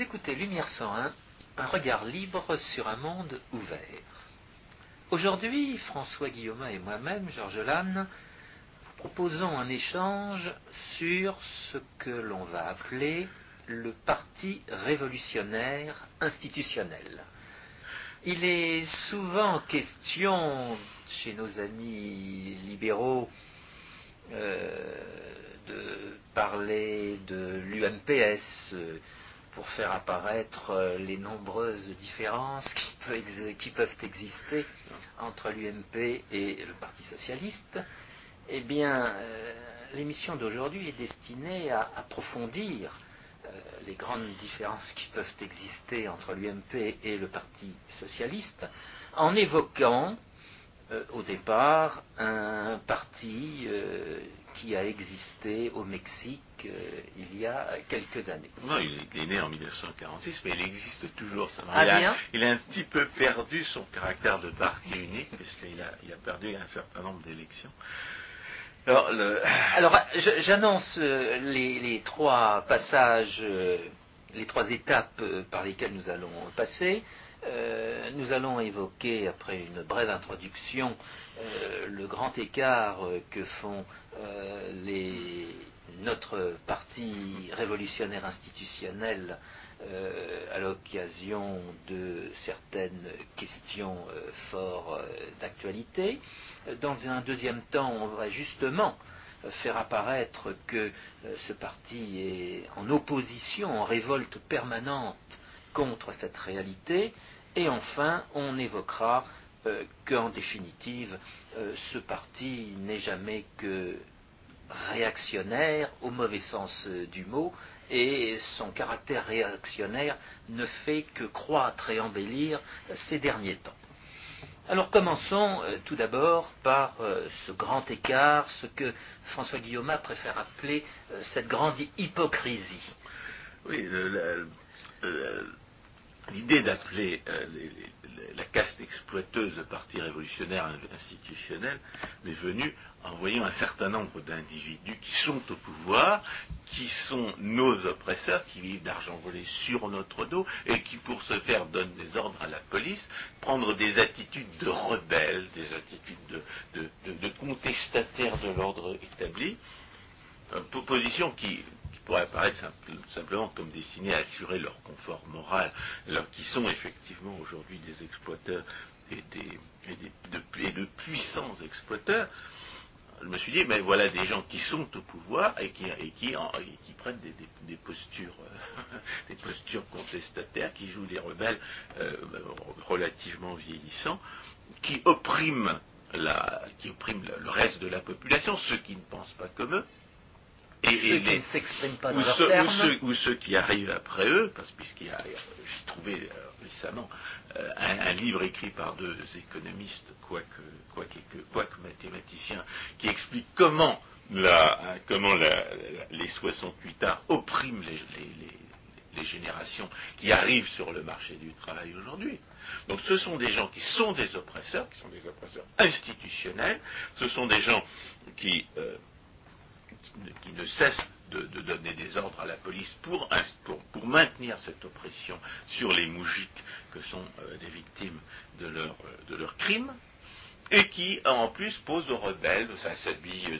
Écoutez Lumière 101, un regard libre sur un monde ouvert. Aujourd'hui, François Guillaume et moi-même, Georges Lannes, proposons un échange sur ce que l'on va appeler le Parti révolutionnaire institutionnel. Il est souvent question chez nos amis libéraux euh, de parler de l'UMPS euh, pour faire apparaître euh, les nombreuses différences qui, peuvent exister entre l'UMP et le Parti socialiste. Eh bien, l'émission d'aujourd'hui est destinée à approfondir les grandes différences qui peuvent exister entre l'UMP et le Parti socialiste en évoquant euh, au départ un parti euh, qui a existé au Mexique euh, il y a quelques années. Non, il est né en 1946, mais il existe toujours. Ça ah, il, a, il, a, un petit peu perdu son caractère de parti unique, puisqu'il a, il a perdu un certain nombre d'élections. Alors, Alors j'annonce les, les, trois passages, les trois étapes par lesquelles nous allons passer. Euh, nous allons évoquer, après une brève introduction, euh, le grand écart euh, que font notre parti révolutionnaire institutionnel à l'occasion de certaines questions fort d'actualité. Dans un deuxième temps, on va justement faire apparaître que ce parti est en opposition, en révolte permanente contre cette réalité. Et enfin, on évoquera euh, qu'en définitive, euh, ce parti n'est jamais que réactionnaire au mauvais sens euh, du mot, et son caractère réactionnaire ne fait que croître et embellir ces derniers temps. Alors commençons tout d'abord par ce grand écart, ce que François Guillaume préfère appeler cette grande hypocrisie. Oui, l'idée d'appeler euh, la caste exploiteuse de parti révolutionnaire institutionnel m'est venue en voyant un certain nombre d'individus qui sont au pouvoir, qui sont nos oppresseurs, qui vivent d'argent volé sur notre dos et qui, pour ce faire, donnent des ordres à la police, prendre des attitudes de rebelles, des attitudes de contestataires de l'ordre établi, position qui, pourrait apparaître simplement comme destinée à assurer leur confort moral, alors qui sont effectivement aujourd'hui des exploiteurs et, de, puissants exploiteurs, je me suis dit, mais voilà des gens qui sont au pouvoir et qui, prennent des, postures, des postures contestataires, qui jouent des rebelles euh, relativement vieillissants, qui oppriment, qui oppriment le reste de la population, ceux qui ne pensent pas comme eux, et, ceux qui ne s'expriment pas dans ou, ceux, ou, ceux, qui arrivent après eux, parce puisqu'il y a, j'ai trouvé euh, récemment euh, un, livre écrit par deux économistes, quoique, quoique, mathématiciens, qui explique comment, la, comment la, les 68 arts oppriment les, les, générations qui arrivent sur le marché du travail aujourd'hui. Donc ce sont des gens qui sont des oppresseurs, qui sont des oppresseurs institutionnels, ce sont des gens qui... Euh, qui, ne cesse de, donner des ordres à la police pour, maintenir cette oppression sur les moujiks que sont euh, des victimes de, leur, de leurs crimes, et qui en plus pose aux rebelles, ça s'habille,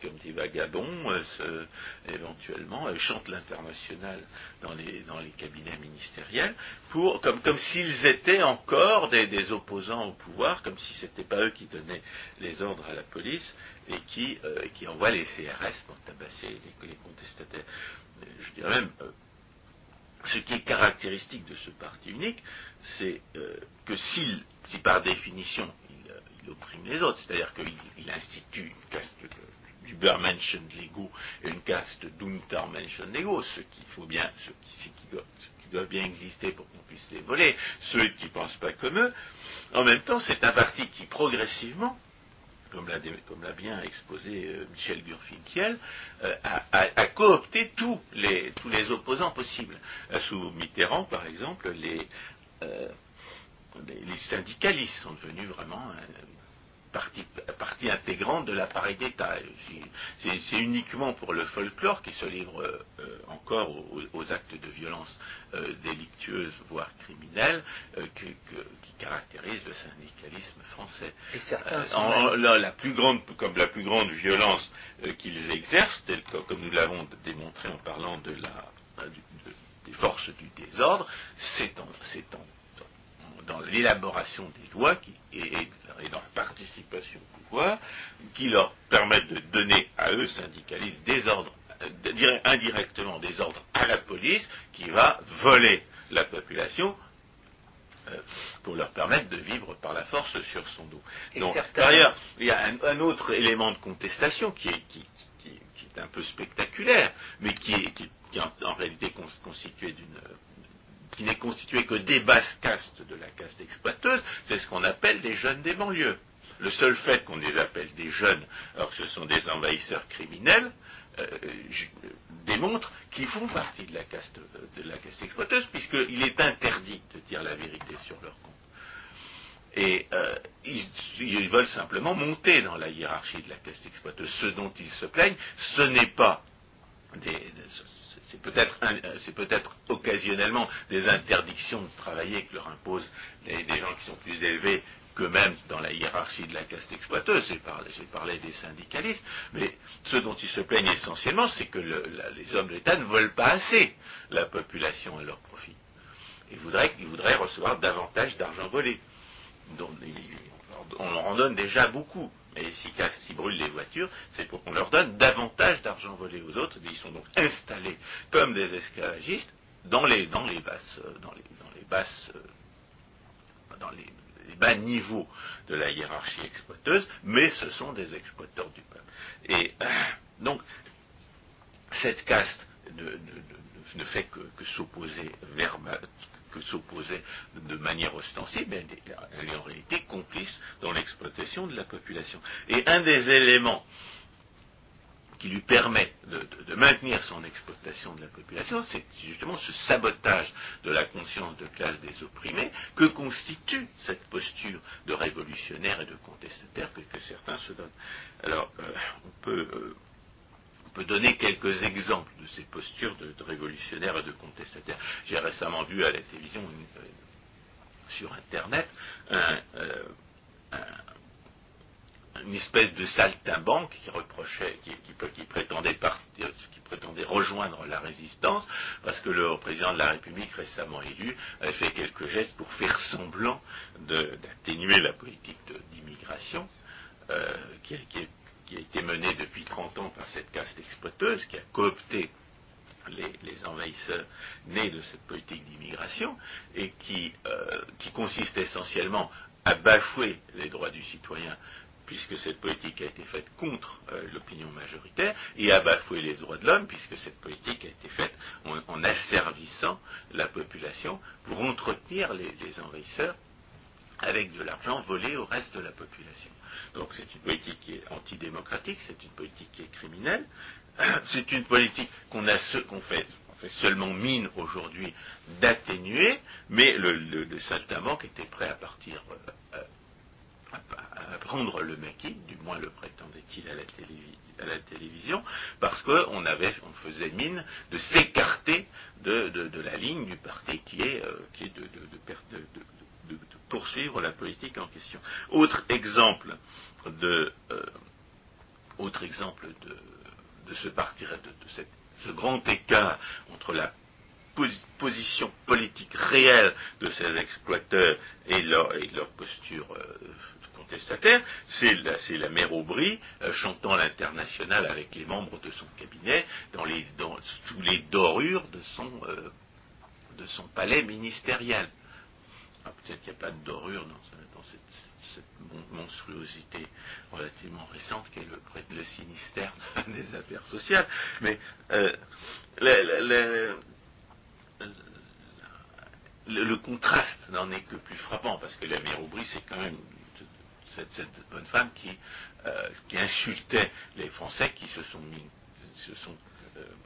comme des vagabonds, euh, éventuellement, euh, chante l'international dans les, dans les cabinets ministériels, pour, comme, comme s'ils étaient encore des, opposants au pouvoir, comme si ce n'était pas eux qui donnaient les ordres à la police et qui, euh, qui envoient les CRS pour tabasser les, contestataires. Je dirais même, ce qui est caractéristique de ce parti unique, c'est que si par définition il opprime les autres. C'est-à-dire qu'il institue une caste d'Ubermenschen-Lego et une caste d'Untermenschen-Lego, ce qu'il faut bien, ce qui, doit, bien exister pour qu'on puisse les voler, ceux qui ne pensent pas comme eux. En même temps, c'est un parti qui progressivement, comme l'a bien exposé euh, Michel Gurfinkiel, euh, a, coopté tous les, opposants possibles. Euh, sous Mitterrand, par exemple, les, les, syndicalistes sont devenus vraiment partie, partie intégrante de l'appareil d'État. C'est uniquement pour le folklore qui se livre euh, encore aux, actes de violence euh, délictueuse, voire criminelle, qui caractérise le syndicalisme français. la plus grande, comme la plus grande violence qu'ils exercent, comme nous l'avons démontré en parlant de la, des forces du désordre, c'est en, dans l'élaboration des lois et, dans la participation au pouvoir qui leur permettent de donner à eux, syndicalistes, des ordres, euh, indirectement des ordres à la police qui va voler la population euh, pour leur permettre de vivre par la force sur son dos. Donc, par ailleurs, il y a un, autre élément de contestation qui est, un peu spectaculaire, mais qui est, en, réalité constitué d'une qui n'est constitué que des basses castes de la caste exploiteuse, c'est ce qu'on appelle les jeunes des banlieues. Le seul fait qu'on les appelle des jeunes, alors que ce sont des envahisseurs criminels, euh, démontre qu'ils font partie de la caste, de la caste exploiteuse, puisqu'il est interdit de dire la vérité sur leur compte. Et euh, ils, veulent simplement monter dans la hiérarchie de la caste exploiteuse. Ce dont ils se plaignent, ce n'est pas des, c'est peut-être c'est peut-être occasionnellement des interdictions de travailler que leur imposent les, gens qui sont plus élevés qu'eux-mêmes dans la hiérarchie de la caste exploiteuse. J'ai parlé, des syndicalistes, mais ce dont ils se plaignent essentiellement, c'est que les hommes de l'État ne veulent pas assez la population à leur profit. Ils voudraient, recevoir davantage d'argent volé. on leur en donne déjà beaucoup. Et s'ils s'ils brûlent les voitures, c'est pour qu'on leur donne davantage d'argent volé aux autres. Ils sont donc installés comme des esclavagistes dans les, dans les basses, euh, dans les, dans les basses, euh, dans les, bas niveaux de la hiérarchie exploiteuse, mais ce sont des exploiteurs du peuple. Et euh, donc, cette caste ne, fait que, s'opposer de manière ostensible, elle est en réalité complice dans l'exploitation de la population. Et un des éléments lui permet de, maintenir son exploitation de la population, c'est justement ce sabotage de la conscience de classe des opprimés que constitue cette posture de révolutionnaire et de contestataire que, certains se donnent. Alors, euh, on peut euh, donner quelques exemples de ces postures de, révolutionnaires et de contestataires. J'ai récemment vu à la télévision, euh, sur Internet, euh, une espèce de saltimbanque qui reprochait, qui, prétendait rejoindre la résistance, parce que le président de la République récemment élu avait fait quelques gestes pour faire semblant d'atténuer la politique d'immigration, euh, qui, a été menée depuis 30 ans par cette caste exploiteuse qui a coopté les, envahisseurs nés de cette politique d'immigration et euh, qui consiste essentiellement à bafouer les droits du citoyen puisque cette politique a été faite contre euh, l'opinion majoritaire, et à bafouer les droits de l'homme, puisque cette politique a été faite en, asservissant la population pour entretenir les envahisseurs avec de l'argent volé au reste de la population. Donc c'est une politique qui est antidémocratique, c'est une politique qui est criminelle, c'est une politique qu'on fait, seulement mine aujourd'hui d'atténuer, mais le, le, saltimbanque était prêt à partir euh, à, prendre le maquis, du moins le prétendait-il à, la télévision, parce qu'on on faisait mine de s'écarter de, la ligne du parti qui est, euh, qui est de, de, poursuivre la politique en question. Autre exemple de, euh, ce parti, de, ce grand écart entre la position politique réelle de ces exploiteurs et leur, posture euh, c'est la, mère Aubry euh, chantant l'international avec les membres de son cabinet dans les, sous les dorures de son, son palais ministériel. Ah, peut-être qu'il n'y a pas de dorure dans, cette, monstruosité relativement récente qu'est le, le sinistère des affaires sociales. Mais euh, le, contraste n'en est que plus frappant, parce que la mère Aubry, c'est quand même cette, bonne femme qui, euh, qui insultait les Français qui se sont sont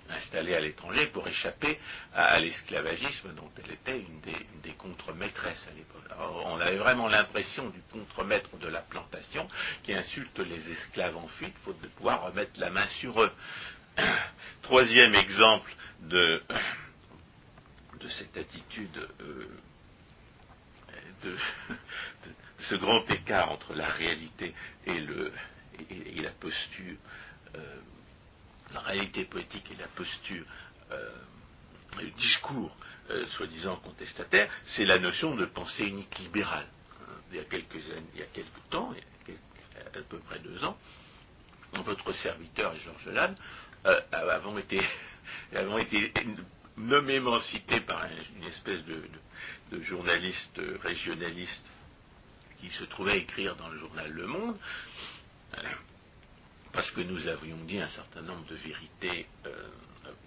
installée à l'étranger pour échapper à, l'esclavagisme dont elle était une des, contre-maîtresses à l'époque. On avait vraiment l'impression du contre-maître de la plantation qui insulte les esclaves en fuite, faute de pouvoir remettre la main sur eux. Troisième exemple de, de cette attitude de, ce grand écart entre la réalité et, le, et, la posture, euh, la réalité politique et la posture, euh, le discours euh, soi-disant contestataire, c'est la notion de pensée unique libérale. Il y a quelques il y a temps, il y a à peu près deux ans, votre serviteur Georges Lannes avons été, avons été nommément cité par une espèce de, journaliste régionaliste qui se trouvait à écrire dans le journal Le Monde, euh, parce que nous avions dit un certain nombre de vérités, euh,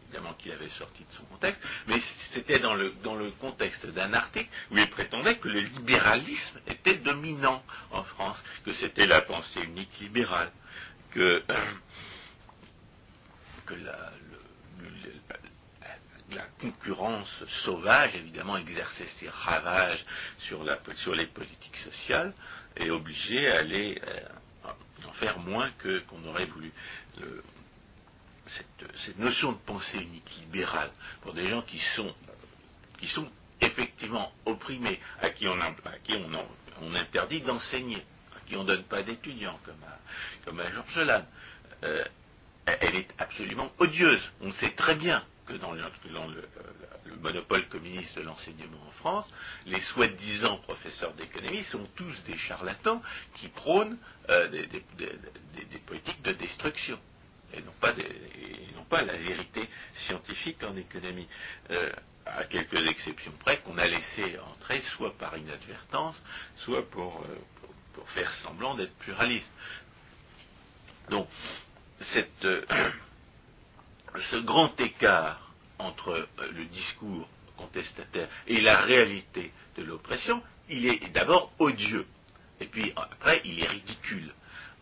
évidemment qu'il avait sorti de son contexte, mais c'était dans le, dans le contexte d'un article où il prétendait que le libéralisme était dominant en France, que c'était la pensée unique libérale, que, euh, que la, la concurrence sauvage, évidemment, exerçait ses ravages sur, les politiques sociales et obligeait à euh, en faire moins que qu'on aurait voulu. cette, notion de pensée unique libérale pour des gens qui sont, effectivement opprimés, à qui on, interdit d'enseigner, à qui on ne donne pas d'étudiants, comme à, comme Georges Lannes, euh, elle est absolument odieuse. On sait très bien que dans, le, monopole communiste de l'enseignement en France, les soi-disant professeurs d'économie sont tous des charlatans qui prônent euh, des, politiques de destruction et non pas, la vérité scientifique en économie. Euh, à quelques exceptions près qu'on a laissé entrer soit par inadvertance, soit pour, euh, pour faire semblant d'être pluraliste. Donc, cette, ce grand écart entre euh, le discours contestataire et la réalité de l'oppression, il est d'abord odieux. Et puis après, il est ridicule.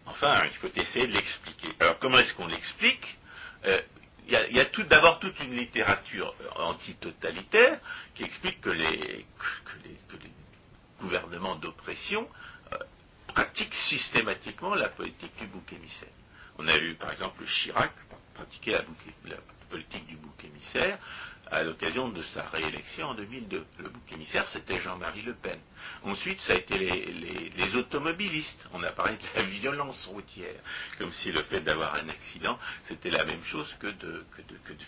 Enfin, il faut essayer de l'expliquer. Alors comment est-ce qu'on l'explique? Euh, Il y a, tout d'abord toute une littérature euh, antitotalitaire qui explique que les, gouvernements d'oppression pratiquent systématiquement la politique du bouc émissaire. On a vu par exemple Chirac la, politique du bouc émissaire à l'occasion de sa réélection en 2002. Le bouc émissaire, c'était Jean-Marie Le Pen. Ensuite, ça a été les, automobilistes. On a parlé de la violence routière, comme si le fait d'avoir un accident, c'était la même chose que de,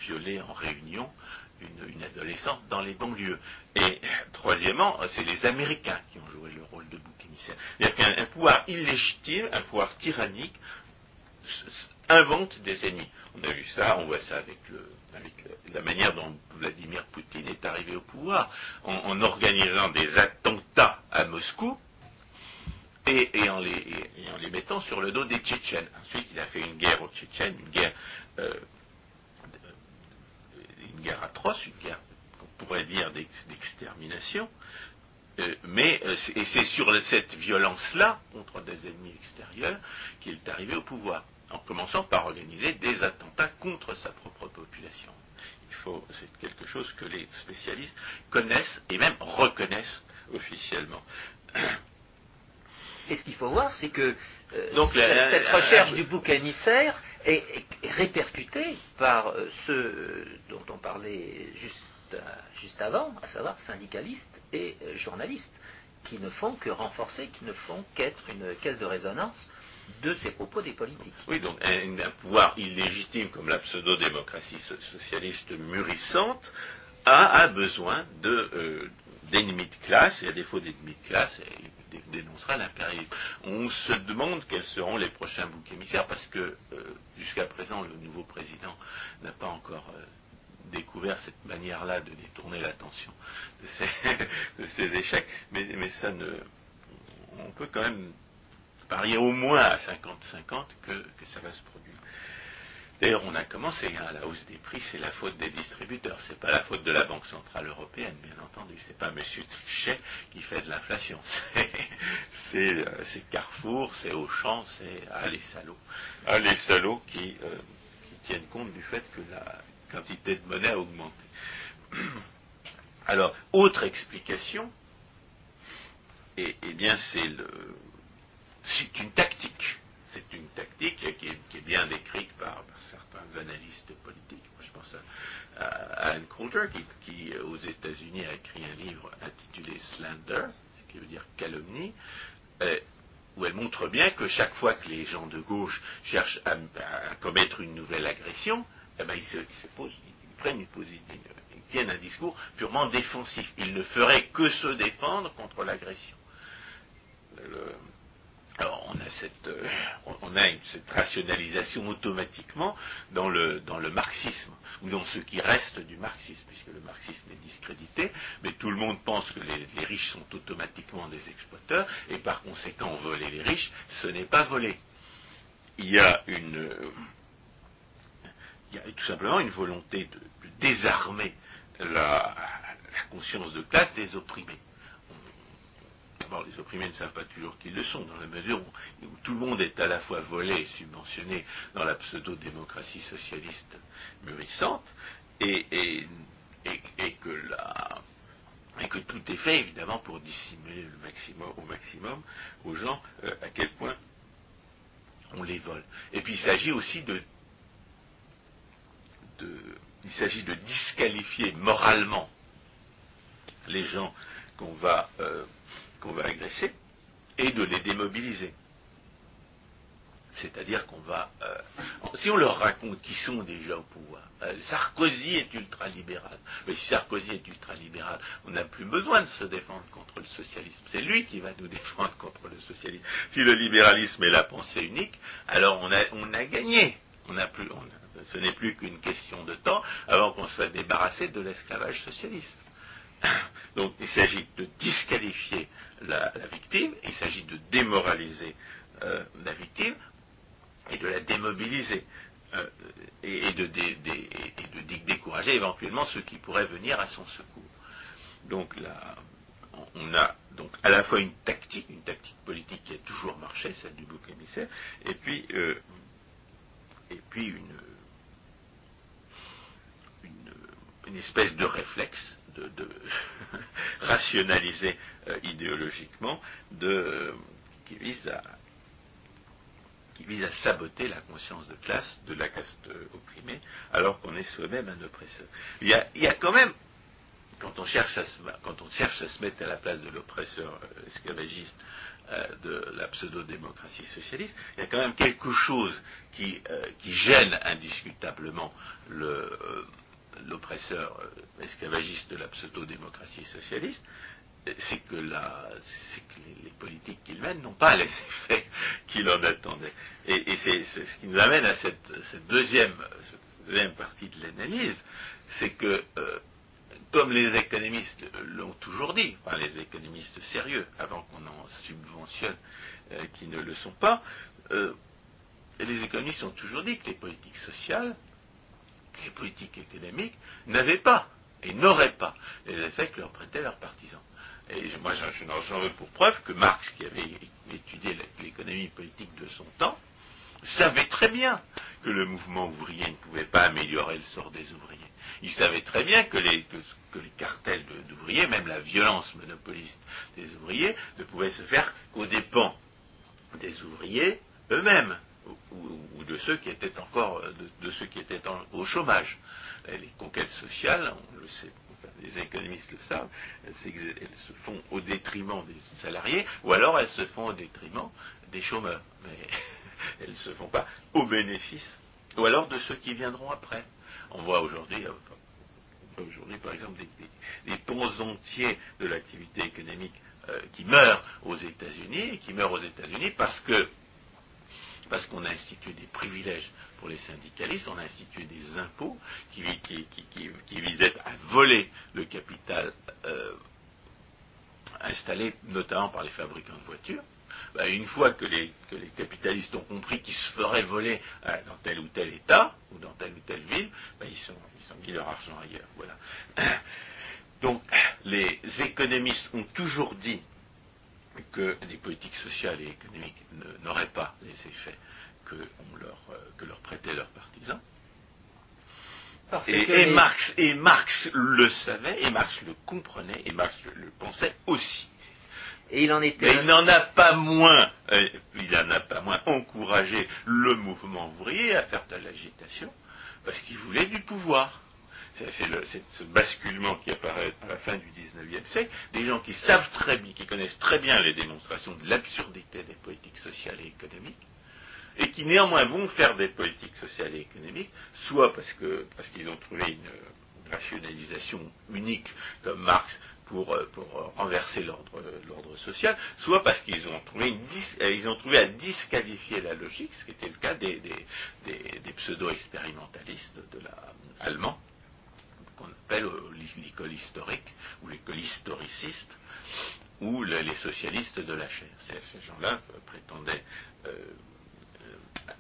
violer en réunion une, adolescente dans les banlieues. Et troisièmement, c'est les Américains qui ont joué le rôle de bouc émissaire. Il y a un pouvoir illégitime, un pouvoir tyrannique, invente des ennemis. On a vu ça, on voit ça avec, la manière dont Vladimir Poutine est arrivé au pouvoir, en, organisant des attentats à Moscou et, en les, mettant sur le dos des Tchétchènes. Ensuite, il a fait une guerre aux Tchétchènes, une guerre, euh, atroce, une guerre qu'on pourrait dire d'extermination. Euh, mais euh, et c'est sur cette violence-là contre des ennemis extérieurs qu'il est arrivé au pouvoir en commençant par organiser des attentats contre sa propre population. Il faut, c'est quelque chose que les spécialistes connaissent et même reconnaissent officiellement. Et ce qu'il faut voir, c'est que euh, cette, recherche du bouc émissaire est, répercutée par euh, ceux dont on parlait juste, juste avant, à savoir syndicalistes et euh, journalistes, qui ne font que renforcer, qui ne font qu'être une caisse de résonance de ces propos des politiques. Oui, donc un, pouvoir illégitime comme la pseudo-démocratie socialiste mûrissante a, besoin euh, d'ennemis de classe, et à défaut d'ennemis de classe, il dénoncera l'impérialisme. On se demande quels seront les prochains boucs émissaires, parce que euh, jusqu'à présent, le nouveau président n'a pas encore euh, découvert cette manière-là de détourner l'attention de ces, échecs, mais, mais ça ne... On peut quand même parier au moins à 50-50 que, ça va se produire. D'ailleurs, on a commencé à hein, la hausse des prix, c'est la faute des distributeurs, c'est pas la faute de la Banque Centrale Européenne, bien entendu, c'est pas M. Trichet qui fait de l'inflation, c'est Carrefour, c'est Auchan, c'est ah ah les qui, euh, tiennent compte du fait que la quantité de monnaie a augmenté. Alors, autre explication, et, eh bien c'est le, c'est une tactique. C'est une tactique qui est, bien décrite par, certains analystes politiques. je pense à, Anne Coulter, qui, aux États-Unis a écrit un livre intitulé Slander, ce qui veut dire calomnie, euh, où elle montre bien que chaque fois que les gens de gauche cherchent à, commettre une nouvelle agression, eh ben, ils, se, posent, ils prennent une position, ils tiennent un discours purement défensif. Ils ne feraient que se défendre contre l'agression. Alors on a cette, euh, rationalisation automatiquement dans le, dans le marxisme, ou dans ce qui reste du marxisme, puisque le marxisme est discrédité, mais tout le monde pense que les, riches sont automatiquement des exploiteurs, et par conséquent voler les riches, ce n'est pas voler. Il y a une, il y a tout simplement une volonté de, désarmer la conscience de classe des opprimés les opprimés ne savent pas toujours qu'ils le sont, dans la mesure où, tout le monde est à la fois volé et subventionné dans la pseudo-démocratie socialiste mûrissante, et, que tout est fait évidemment pour dissimuler au maximum aux gens euh, à quel point on les vole. Et puis il s'agit aussi de, il s'agit de disqualifier moralement les gens qu'on va euh, qu'on va agresser et de les démobiliser. C'est-à-dire qu'on va, euh, si on leur raconte qu'ils sont déjà au pouvoir, euh, Sarkozy est ultralibéral, mais si Sarkozy est ultralibéral, on n'a plus besoin de se défendre contre le socialisme. C'est lui qui va nous défendre contre le socialisme. Si le libéralisme est la pensée unique, alors on a, gagné. Ce n'est plus qu'une question de temps avant qu'on soit débarrassé de l'esclavage socialiste. Donc il s'agit de disqualifier la, victime, il s'agit de démoraliser euh, la victime et de la démobiliser. Euh, et, de, décourager éventuellement ceux qui pourraient venir à son secours. Donc là, on a donc à la fois une tactique, une tactique politique qui a toujours marché, celle du bouc émissaire, et puis, euh, et une, une espèce de réflexe de, rationaliser euh, idéologiquement, qui, vise à, qui vise à saboter la conscience de classe de la caste opprimée, alors qu'on est soi-même un oppresseur. Il y, a, quand même, quand on, cherche à se, quand on cherche à se mettre à la place de l'oppresseur euh, esclavagiste euh, de la pseudo-démocratie socialiste, il y a quand même quelque chose qui, qui gêne indiscutablement le l'oppresseur euh, esclavagiste de la pseudo-démocratie socialiste, c'est que, les, politiques qu'il mène n'ont pas les effets qu'il en attendait. Et, c'est ce qui nous amène à cette, deuxième, partie de l'analyse, c'est que, euh, comme les économistes l'ont toujours dit, enfin les économistes sérieux, avant qu'on en subventionne euh, qui ne le sont pas, les économistes ont toujours dit que les politiques sociales les politiques économiques n'avaient pas et n'auraient pas les effets que leur prêtaient leurs partisans. Et moi, j'en veux pour preuve que Marx, qui avait étudié l'économie politique de son temps, savait très bien que le mouvement ouvrier ne pouvait pas améliorer le sort des ouvriers. Il savait très bien que les, cartels d'ouvriers, même la violence monopoliste des ouvriers, ne pouvaient se faire qu'aux dépens des ouvriers eux-mêmes ou, de ceux qui étaient encore de, ceux qui étaient au chômage. Les conquêtes sociales, on le sait, les économistes le savent, elles, se font au détriment des salariés, ou alors elles se font au détriment des chômeurs. Mais elles ne se font pas au bénéfice, ou alors de ceux qui viendront après. On voit aujourd'hui, euh, par exemple, des, ponts entiers de l'activité économique euh, qui meurent aux États-Unis, et qui meurent aux États-Unis parce que parce qu'on a institué des privilèges pour les syndicalistes, on a institué des impôts qui, visaient à voler le capital euh, installé notamment par les fabricants de voitures. Ben, une fois que les, capitalistes ont compris qu'ils se feraient voler euh, dans tel ou tel État ou dans telle ou telle ville, ben, ils, sont, ils ont mis leur argent ailleurs. Voilà. Donc les économistes ont toujours dit que les politiques sociales et économiques n'auraient pas les effets que, leur, euh, que leur prêtaient leurs partisans. et, Marx, et Marx le savait, et Marx le comprenait, et Marx le, pensait aussi. Et il en était. Mais il n'en a pas moins, euh, il n'en a pas moins encouragé le mouvement ouvrier à faire de l'agitation, parce qu'il voulait du pouvoir. C'est ce basculement qui apparaît à la fin du XIXe siècle, des gens qui savent très bien, qui connaissent très bien les démonstrations de l'absurdité des politiques sociales et économiques, et qui néanmoins vont faire des politiques sociales et économiques, soit parce qu'ils ont trouvé une rationalisation unique comme Marx pour, renverser l'ordre social, soit parce qu'ils ont trouvé une euh, ont trouvé à disqualifier la logique, ce qui était le cas des, pseudo-expérimentalistes allemands qu'on appelle euh, l'école historique ou l'école historiciste ou les socialistes de la chair. Ces gens-là prétendaient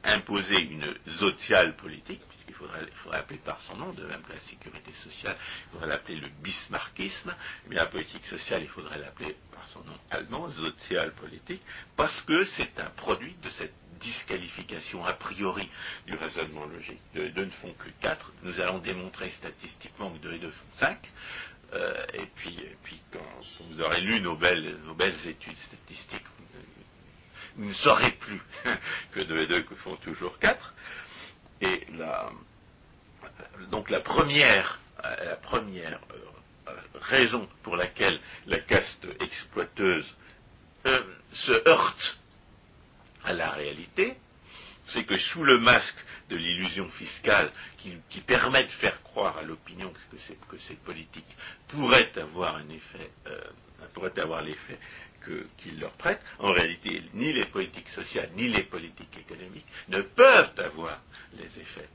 imposer une sociale politique, puisqu'il faudrait, appeler par son nom, de même que la sécurité sociale, il faudrait l'appeler le bismarckisme, mais la politique sociale, il faudrait l'appeler par son nom allemand, politique, parce que c'est un produit de cette disqualification a priori du raisonnement logique. De, deux ne font que quatre, nous allons démontrer statistiquement que deux et deux font cinq, euh, et, puis, puis quand vous aurez lu nos belles, nos belles études statistiques, ne saurez plus que deux et deux font toujours quatre. Et donc la première, la première euh, raison pour laquelle la caste exploiteuse euh, se heurte à la réalité, c'est que sous le masque de l'illusion fiscale qui, permet de faire croire à l'opinion que, ces politiques pourraient avoir un effet, euh, pourraient avoir l'effet qu'ils leur prêtent, en réalité, ni les politiques sociales ni les politiques économiques ne peuvent avoir les effets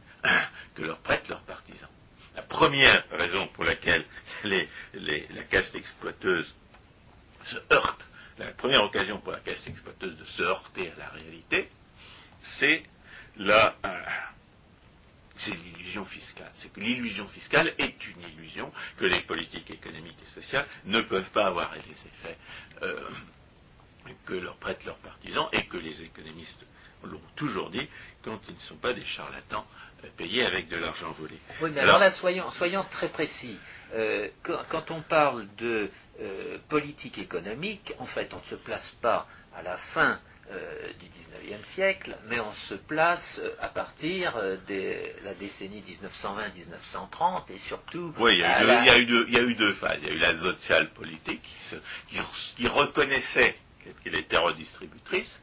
que leur prêtent leurs partisans. La première raison pour laquelle la caste exploiteuse se heurte, la première occasion pour la caste exploiteuse de se heurter à la réalité, c'est la, c'est l'illusion fiscale. C'est que l'illusion fiscale est une illusion que les politiques économiques et sociales ne peuvent pas avoir les effets euh, que leur prêtent leurs partisans et que les économistes l'ont toujours dit quand ils ne sont pas des charlatans euh, payés avec de l'argent volé. Oui, mais alors, là, soyons, très précis. Euh, quand, on parle de politique économique, en fait, on ne se place pas à la fin euh, du XIXe siècle, mais on se place euh, à partir euh, de la décennie 1920-1930 et surtout. Oui, il y, a eu deux, phases. Il y a eu la sociale politique qui, reconnaissait qu'elle était redistributrice.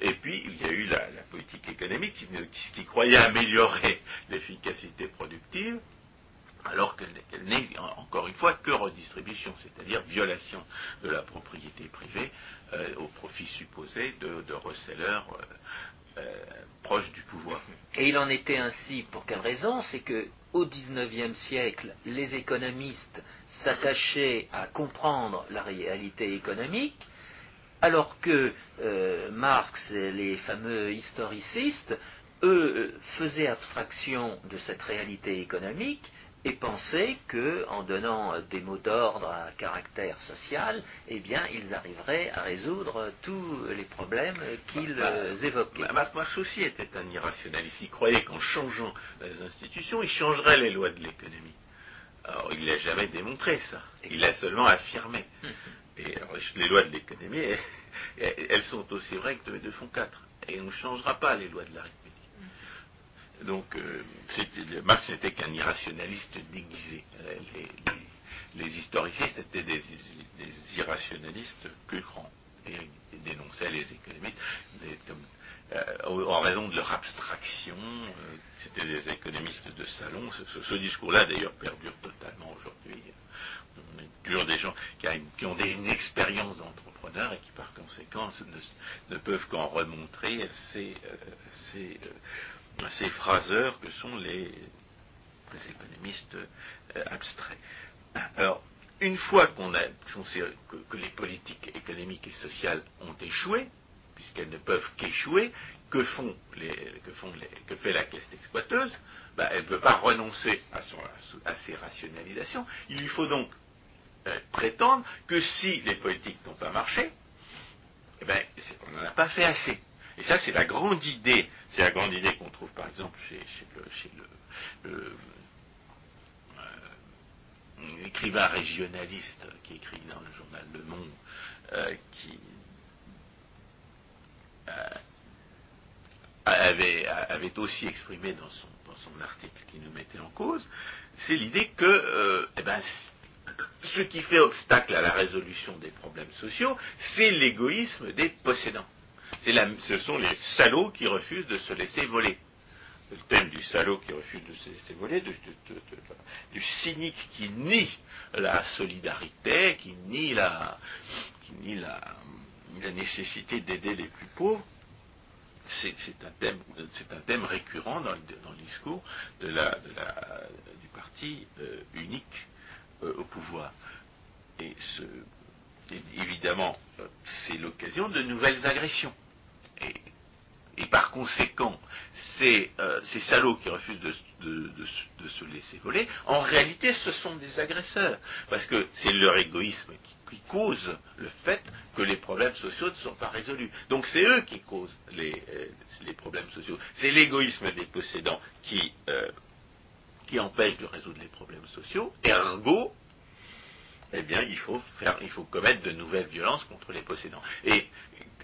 Et puis, il y a eu la, politique économique qui, croyait améliorer l'efficacité productive, alors qu'elle n'est encore une fois que redistribution, c'est-à-dire violation de la propriété privée euh, au profit supposé de, de euh, euh, proches du pouvoir. Et il en était ainsi pour quelle raison? C'est que au XIXe siècle, les économistes s'attachaient à comprendre la réalité économique, alors que Marx et les fameux historicistes, eux, faisaient abstraction de cette réalité économique et penser qu'en donnant des mots d'ordre à caractère social, eh bien, ils arriveraient à résoudre tous les problèmes qu'ils bah, bah, évoquaient. Bah, Marx aussi était un irrationaliste. Il croyait qu'en changeant les institutions, il changerait les lois de l'économie. Alors, il n'a jamais démontré ça. Il l'a seulement affirmé. Et les lois de l'économie, elles, sont aussi vraies que deux font quatre. Et on ne changera pas les lois de la République. Donc, euh, Marx n'était qu'un irrationaliste déguisé. Euh, les, historicistes étaient des, irrationalistes plus grands et, dénonçaient les économistes euh, en raison de leur abstraction. C'était des économistes de salon. Ce, discours-là, d'ailleurs, perdure totalement aujourd'hui. On est toujours des gens qui, ont des, une expérience d'entrepreneur et qui, par conséquent, ne, peuvent qu'en remontrer ces ces phraseurs que sont les, économistes euh, abstraits. Alors, une fois a, que, les politiques économiques et sociales ont échoué, puisqu'elles ne peuvent qu'échouer, que, que, fait la caisse exploiteuse ben, Elle ne peut pas renoncer à, ses rationalisations. Il lui faut donc euh, prétendre que si les politiques n'ont pas marché, eh ben, on n'en a pas fait assez. Et ça, c'est la grande idée. C'est la grande idée qu'on trouve, par exemple, chez, écrivain régionaliste qui écrit dans le journal Le Monde, qui avait, avait, aussi exprimé dans son, dans son, article qui nous mettait en cause, c'est l'idée que eh ben, ce qui fait obstacle à la résolution des problèmes sociaux, c'est l'égoïsme des possédants. Ce sont les salauds qui refusent de se laisser voler. Le thème du salaud qui refuse de se laisser voler, du cynique qui nie la solidarité, qui nie la, nécessité d'aider les plus pauvres, c'est un, thème, récurrent dans le, discours du parti euh, unique euh, au pouvoir. Et, évidemment, euh, c'est l'occasion de nouvelles agressions. Et, par conséquent, ces, euh, salauds qui refusent de, se laisser voler, en réalité, ce sont des agresseurs. Parce que c'est leur égoïsme qui, cause le fait que les problèmes sociaux ne sont pas résolus. Donc c'est eux qui causent les, les problèmes sociaux. C'est l'égoïsme des possédants qui, qui empêche de résoudre les problèmes sociaux, ergo, eh bien, il faut, commettre de nouvelles violences contre les possédants.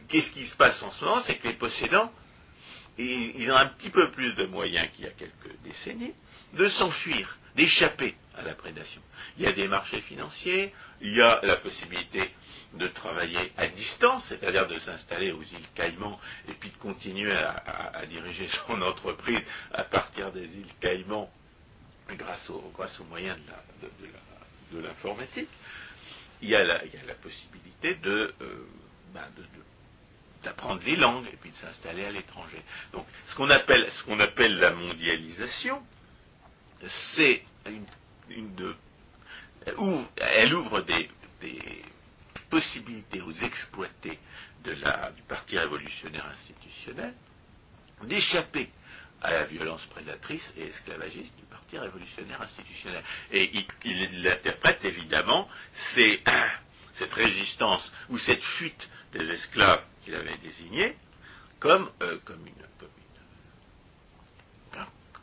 Qu'est-ce qui se passe en ce moment C'est que les possédants, ils, ont un petit peu plus de moyens qu'il y a quelques décennies de s'enfuir, d'échapper à la prédation. Il y a des marchés financiers, il y a la possibilité de travailler à distance, c'est-à-dire de s'installer aux îles Caïmans et puis de continuer à diriger son entreprise à partir des îles Caïmans grâce, au, grâce aux moyens de l'informatique, il, y a la, possibilité euh, ben, de, d'apprendre les langues et puis de s'installer à l'étranger. Donc, ce qu'on appelle, ce qu'on appelle la mondialisation, c'est une, de, elle ouvre des, possibilités aux exploités de la, du Parti révolutionnaire institutionnel d'échapper à la violence prédatrice et esclavagiste du Parti révolutionnaire institutionnel. Et il, interprète évidemment cette résistance ou cette fuite des esclaves qu'il avait désignés comme, euh, une,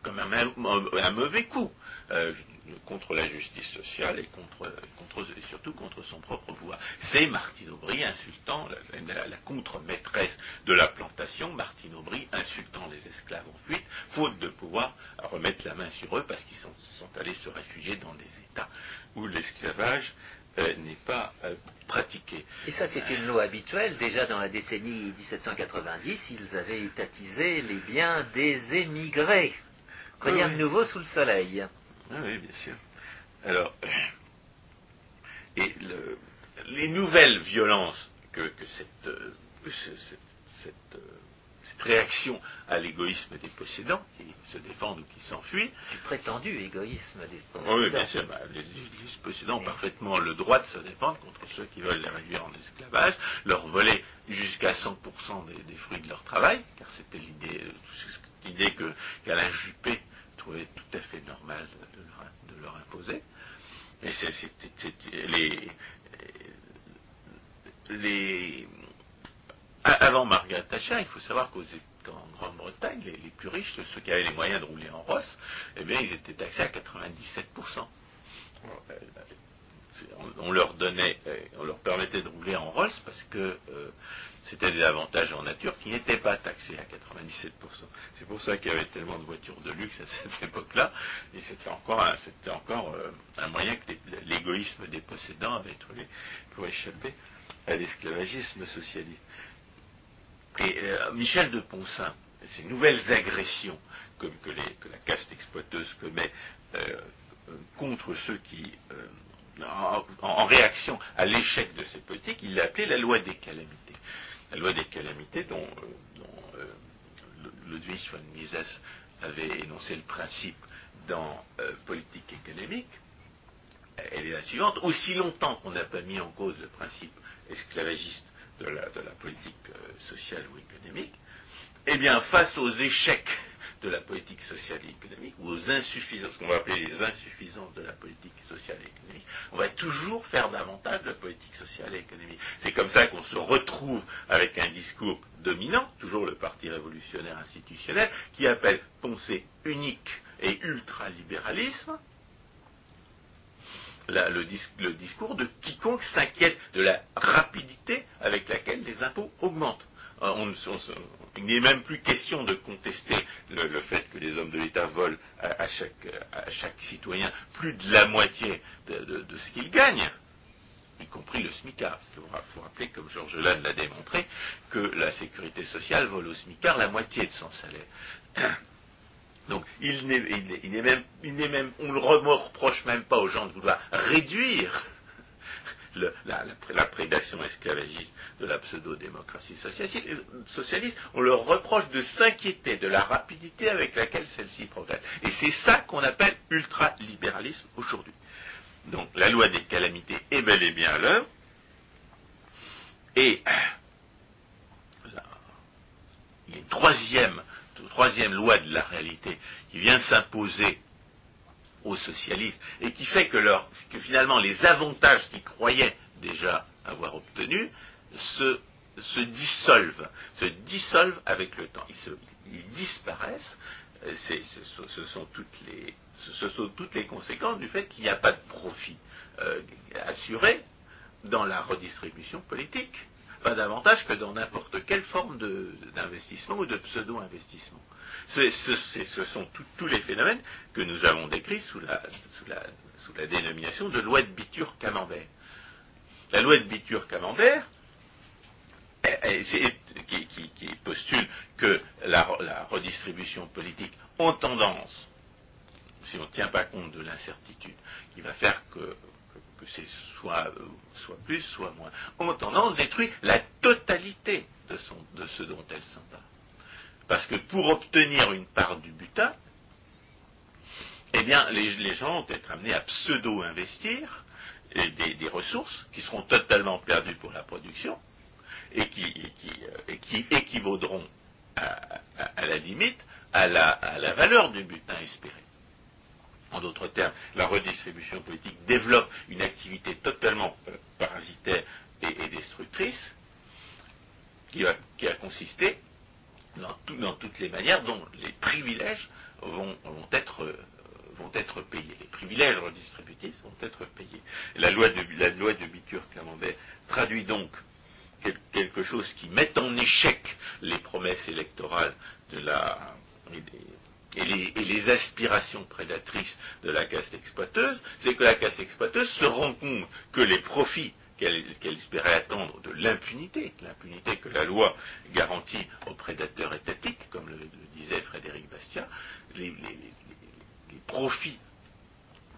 comme, un, mauvais coup. Euh, contre la justice sociale et, contre, surtout contre son propre pouvoir. C'est Martine Aubry insultant la, contre-maîtresse de la plantation, Martine Aubry insultant les esclaves en fuite, faute de pouvoir remettre la main sur eux parce qu'ils sont, allés se réfugier dans des États où l'esclavage euh, n'est pas euh, pratiqué. Et ça, c'est une loi habituelle. Déjà dans la décennie 1790, ils avaient étatisé les biens des émigrés. Rien de nouveau sous le soleil. Ah oui, bien sûr. Alors, et les nouvelles violences que, cette, euh, cette, euh, cette, réaction à l'égoïsme des possédants, qui se défendent ou qui s'enfuient. Du prétendu égoïsme des possédants. Oui, bien sûr. Bah, les, possédants ont parfaitement le droit de se défendre contre ceux qui veulent les réduire en esclavage, leur voler jusqu'à 100% des, fruits de leur travail, car c'était l'idée, euh, l'idée que qu'Alain Juppé trouvait tout à fait normal de leur, imposer. Mais c'était les, les, avant Margaret Thatcher, il faut savoir qu'en Grande-Bretagne, les, plus riches, ceux qui avaient les moyens de rouler en Ross, eh bien, ils étaient taxés à 97% on, leur donnait, euh, on leur permettait de rouler en Rolls parce que euh, c'était des avantages en nature qui n'étaient pas taxés à 97%. C'est pour ça qu'il y avait tellement de voitures de luxe à cette époque-là, et c'était encore, euh, un moyen que l'égoïsme des possédants avait trouvé pour échapper à l'esclavagisme socialiste. Et Michel de Ponsin, ces nouvelles agressions que, que la caste exploiteuse commet contre ceux qui en, réaction à l'échec de ces politiques, il l'a appelé la loi des calamités. La loi des calamités dont, euh, euh, Ludwig von Mises avait énoncé le principe dans euh, Politique économique, elle est la suivante. Aussi longtemps qu'on n'a pas mis en cause le principe esclavagiste de la, politique sociale ou économique, eh bien, face aux échecs de la politique sociale et économique, ou aux insuffisances, ce qu'on va appeler les insuffisances de la politique sociale et économique, on va toujours faire davantage de politique sociale et économique. C'est comme ça qu'on se retrouve avec un discours dominant, toujours le Parti révolutionnaire institutionnel, qui appelle pensée unique et ultralibéralisme, le, discours de quiconque s'inquiète de la rapidité avec laquelle les impôts augmentent. Euh, il n'est même plus question de contester le, fait que les hommes de l'État volent à, chaque, citoyen plus de la moitié de, ce qu'ils gagnent, y compris le SMICAR. Parce qu'il faut rappeler, comme Georges Lannes l'a démontré, que la sécurité sociale vole au SMICAR la moitié de son salaire. Donc, il n'est même, on ne le reproche même pas aux gens de vouloir réduire la, prédation esclavagiste de la pseudo-démocratie socialiste, on leur reproche de s'inquiéter de la rapidité avec laquelle celle-ci progresse. Et c'est ça qu'on appelle ultralibéralisme aujourd'hui. Donc la loi des calamités est bel et bien à l'œuvre. Et il y a une troisième, loi de la réalité qui vient s'imposer aux socialistes et qui fait que, finalement les avantages qu'ils croyaient déjà avoir obtenus se, dissolvent, se dissolvent avec le temps. Ils, disparaissent. ce, sont toutes les, ce sont toutes les conséquences du fait qu'il n'y a pas de profit euh, assuré dans la redistribution politique. Pas davantage que dans n'importe quelle forme d'investissement ou de pseudo-investissement. Ce, sont tous les phénomènes que nous avons décrits sous la, dénomination de loi de Bitur-Camembert. La loi de Bitur-Camembert, qui, postule que la, redistribution politique ont tendance, si on ne tient pas compte de l'incertitude, qui va faire que, c'est soit, soit, plus, soit moins, ont tendance à détruire la totalité de, de ce dont elle s'empare. Parce que pour obtenir une part du butin, eh bien, les, gens vont être amenés à pseudo-investir des, ressources qui seront totalement perdues pour la production et qui, euh, équivaudront à, la limite à la, valeur du butin espéré. En d'autres termes, la redistribution politique développe une activité totalement euh, parasitaire et, destructrice qui, a consisté dans, toutes les manières dont les privilèges vont, être, euh, vont être payés. Les privilèges redistributifs vont être payés. La loi de, la loi de Bitur-Camembert traduit donc quelque chose qui met en échec les promesses électorales de la, et, les, aspirations prédatrices de la caste exploiteuse, c'est que la caste exploiteuse se rend compte que les profits qu'elle espérait attendre de l'impunité, l'impunité que la loi garantit aux prédateurs étatiques, comme le, disait Frédéric Bastiat, les, profits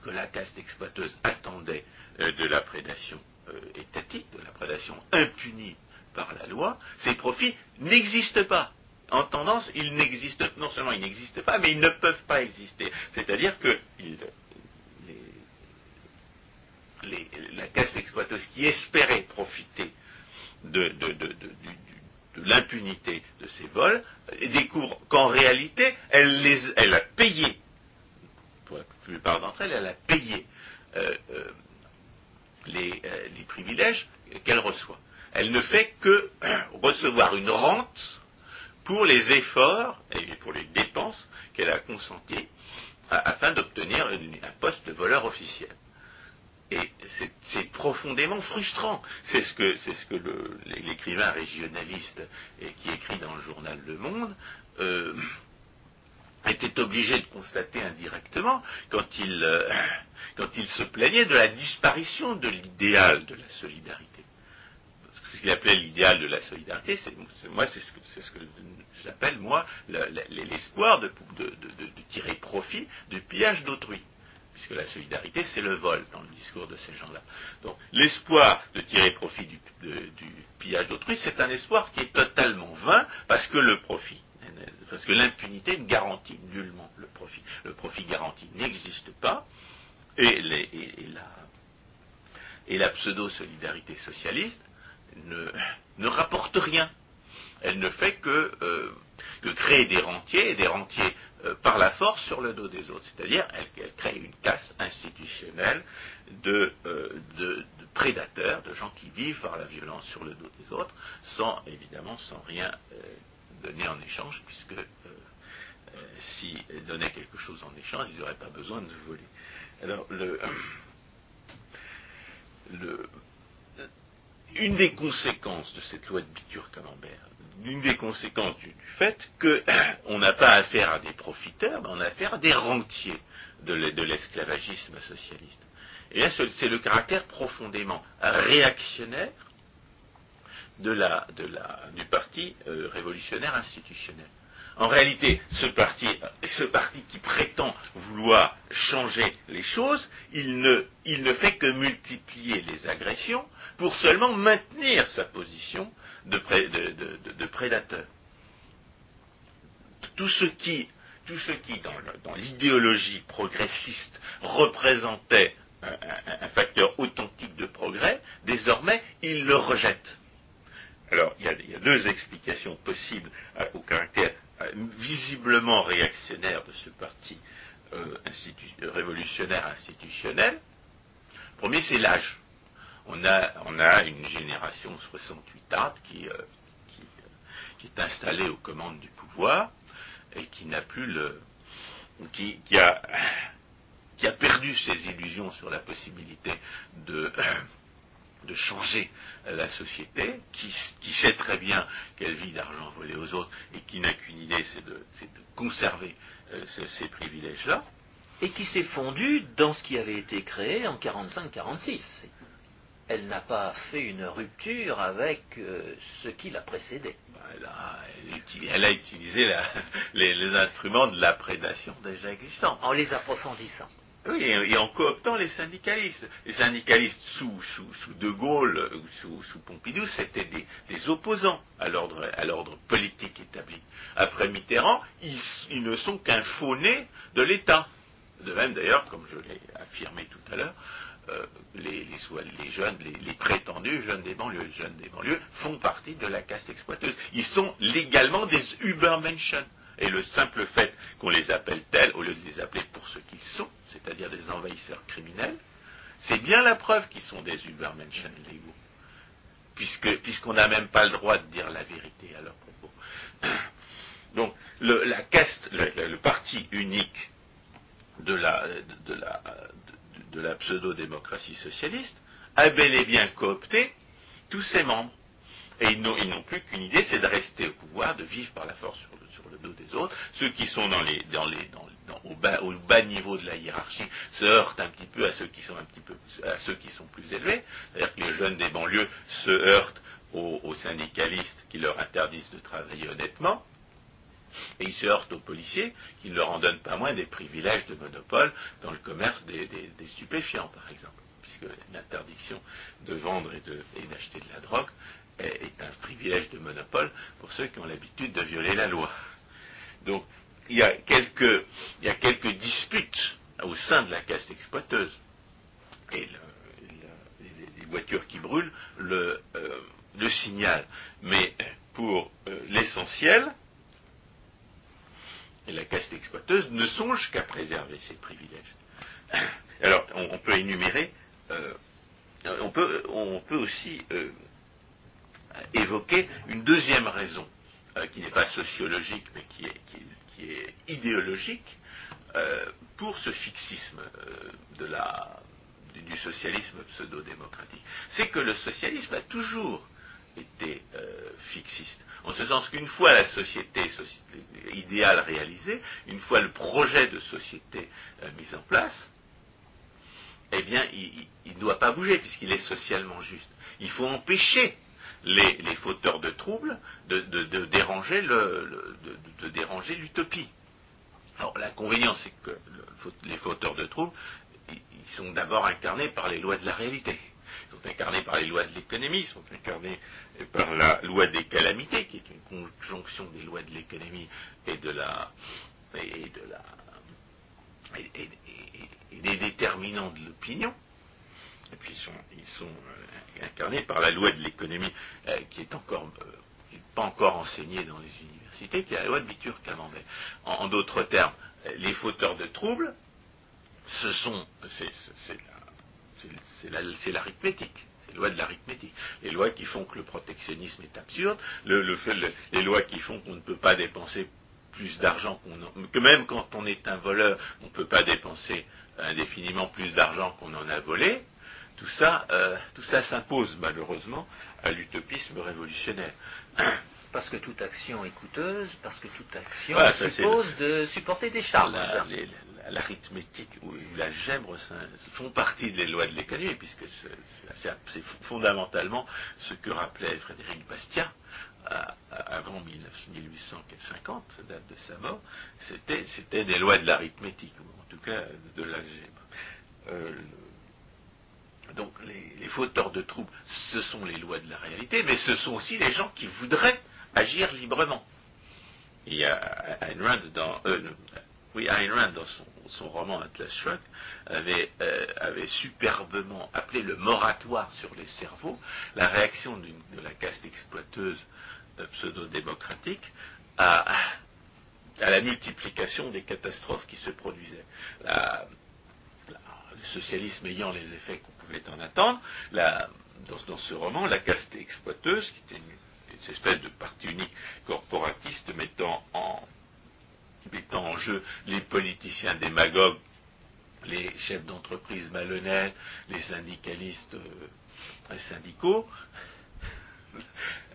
que la caste exploiteuse attendait euh, de la prédation euh, étatique, de la prédation impunie par la loi, ces profits n'existent pas. En tendance, ils n'existent, non seulement ils n'existent pas, mais ils ne peuvent pas exister. C'est-à-dire que la casse exploiteuse qui espérait profiter de, l'impunité de ces vols découvre qu'en réalité, elle, a payé, pour la plupart d'entre elles, elle a payé euh, euh, euh, les, privilèges qu'elle reçoit. Elle ne fait que recevoir une rente pour les efforts et pour les dépenses qu'elle a consentis afin d'obtenir un poste de voleur officiel. Et c'est profondément frustrant. C'est ce que, l'écrivain régionaliste qui écrit dans le journal Le Monde euh, était obligé de constater indirectement euh, quand il se plaignait de la disparition de l'idéal de la solidarité. Qu'il appelait l'idéal de la solidarité, c'est, moi, c'est ce que, j'appelle, moi, l'espoir de, tirer profit du pillage d'autrui puisque la solidarité, c'est le vol dans le discours de ces gens-là. Donc l'espoir de tirer profit du, pillage d'autrui, c'est un espoir qui est totalement vain, parce que le profit, parce que l'impunité ne garantit nullement le profit. Le profit garanti n'existe pas, et, la, et la pseudo-solidarité socialiste ne, rapporte rien. Elle ne fait que, euh, créer des rentiers, et des rentiers euh, par la force sur le dos des autres. C'est-à-dire, elle, crée une casse institutionnelle euh, de, prédateurs, de gens qui vivent par la violence sur le dos des autres, sans, évidemment, sans rien donner en échange, puisque s'ils donnaient quelque chose en échange, ils n'auraient pas besoin de voler. Alors, le, une des conséquences de cette loi de Bitur-Camembert, une des conséquences du, fait qu'on n'a pas affaire à des profiteurs, mais on a affaire à des rentiers de l'esclavagisme socialiste. Et là, c'est le caractère profondément réactionnaire du parti euh, révolutionnaire institutionnel. En réalité, ce parti, ce parti qui prétend vouloir changer les choses, il ne fait que multiplier les agressions pour seulement maintenir sa position de, prédateur. Tout ce qui, tout ce qui dans, l'idéologie progressiste, représentait un, facteur authentique de progrès, désormais, il le rejette. Alors, il y, a, deux explications possibles au caractère euh, visiblement réactionnaire de ce parti euh, révolutionnaire institutionnel. Le premier, c'est l'âge. On a, une génération 68 art qui, qui, est installée aux commandes du pouvoir et qui n'a plus le. qui, a, qui a perdu ses illusions sur la possibilité de de changer la société, qui, sait très bien qu'elle vit d'argent volé aux autres et qui n'a qu'une idée, c'est de, conserver euh, ces privilèges-là. Et qui s'est fondue dans ce qui avait été créé en 45-46. Elle n'a pas fait une rupture avec euh, ce qui l'a précédé. Elle a, utilisé les instruments de la prédation déjà existants. En les approfondissant. Oui, et en cooptant les syndicalistes. Les syndicalistes sous, sous, De Gaulle euh, ou sous, sous Pompidou, c'était des, opposants à l'ordre politique établi. Après Mitterrand, ils, ne sont qu'un faux-né de l'État. De même d'ailleurs, comme je l'ai affirmé tout à l'heure, euh, les, jeunes, les, prétendus jeunes des banlieues, jeunes des banlieues font partie de la caste exploiteuse. Ils sont légalement des Übermenschen. Et le simple fait qu'on les appelle tels, au lieu de les appeler pour ce qu'ils sont, c'est-à-dire des envahisseurs criminels, c'est bien la preuve qu'ils sont des Übermenschen légaux, puisqu'on n'a même pas le droit de dire la vérité à leur propos. Donc, le, la caste, le, parti unique de la, de, la, pseudo-démocratie socialiste a bel et bien coopté tous ses membres. Et ils n'ont plus qu'une idée, c'est de rester au pouvoir, de vivre par la force sur le, dos des autres. Ceux qui sont dans les, dans les, au, bas, niveau de la hiérarchie se heurtent un petit peu à ceux qui sont un petit peu à ceux qui sont plus élevés. C'est-à-dire que les jeunes des banlieues se heurtent aux, syndicalistes qui leur interdisent de travailler honnêtement. Et ils se heurtent aux policiers qui ne leur en donnent pas moins des privilèges de monopole dans le commerce des, stupéfiants, par exemple, puisque l'interdiction de vendre et d'acheter de, la drogue est, un privilège de monopole pour ceux qui ont l'habitude de violer la loi. Donc, il y a quelques, il y a quelques disputes au sein de la caste exploiteuse. Et les, voitures qui brûlent le, euh, le signal. Mais pour euh, l'essentiel, la caste exploiteuse ne songe qu'à préserver ses privilèges. Alors, on, peut énumérer, euh, on, peut, on peut aussi évoquer une deuxième raison, qui n'est pas sociologique, mais qui est, idéologique euh, pour ce fixisme euh, du socialisme pseudo-démocratique. C'est que le socialisme a toujours été euh, fixiste. En ce sens qu'une fois la société, idéale réalisée, une fois le projet de société mis en place, eh bien, il ne doit pas bouger puisqu'il est socialement juste. Il faut empêcher les, fauteurs de troubles de, déranger de, déranger l'utopie. Alors l'inconvénient, c'est que les fauteurs de troubles, ils sont d'abord incarnés par les lois de la réalité. Ils sont incarnés par les lois de l'économie, ils sont incarnés par la loi des calamités, qui est une conjonction des lois de l'économie et de la et de la et des déterminants de l'opinion. Et puis ils sont, euh, incarnés par la loi de l'économie euh, qui est encore euh, pas encore enseignée dans les universités, qui est la loi de Bitur Camembert. En, d'autres termes, les fauteurs de troubles, ce sont les lois de l'arithmétique. Les lois qui font que le protectionnisme est absurde, le, les lois qui font qu'on ne peut pas dépenser plus d'argent que même quand on est un voleur, on ne peut pas dépenser indéfiniment plus d'argent qu'on en a volé, tout ça, tout ça s'impose malheureusement à l'utopisme révolutionnaire. Parce que toute action est coûteuse, parce que toute action suppose de supporter des charges. L'arithmétique ou l'algèbre font partie des lois de l'économie, puisque c'est fondamentalement ce que rappelait Frédéric Bastiat avant 1850, date de sa mort, c'était des lois de l'arithmétique, ou en tout cas de l'algèbre. Euh, donc les, les, fauteurs de troubles, ce sont les lois de la réalité, mais ce sont aussi les gens qui voudraient agir librement. Dans, euh, Ayn Rand dans son, roman Atlas Shrugged avait, euh, avait, superbement appelé le moratoire sur les cerveaux la réaction de la caste exploiteuse euh, pseudo-démocratique à, à, la multiplication des catastrophes qui se produisaient. le socialisme ayant les effets qu'on pouvait en attendre, dans, dans, ce roman, la caste exploiteuse, qui était une cette espèce de parti unique corporatiste mettant en, mettant en jeu les politiciens démagogues, les chefs d'entreprise malhonnêtes, les syndicalistes euh, syndicaux.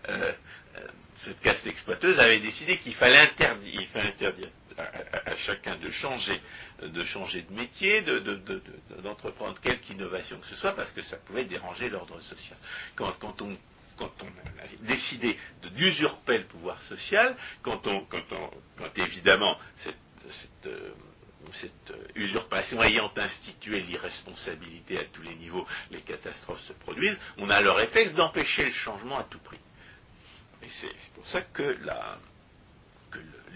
Euh, euh, cette caste exploiteuse avait décidé qu'il fallait interdire, il fallait interdire à, chacun de changer, de changer de métier, d'entreprendre quelque innovation que ce soit, parce que ça pouvait déranger l'ordre social. Quand, quand on quand on a décidé d'usurper le pouvoir social, quand, évidemment cette, euh, euh, usurpation ayant institué l'irresponsabilité à tous les niveaux, les catastrophes se produisent, on a le réflexe d'empêcher le changement à tout prix. Et c'est pour ça que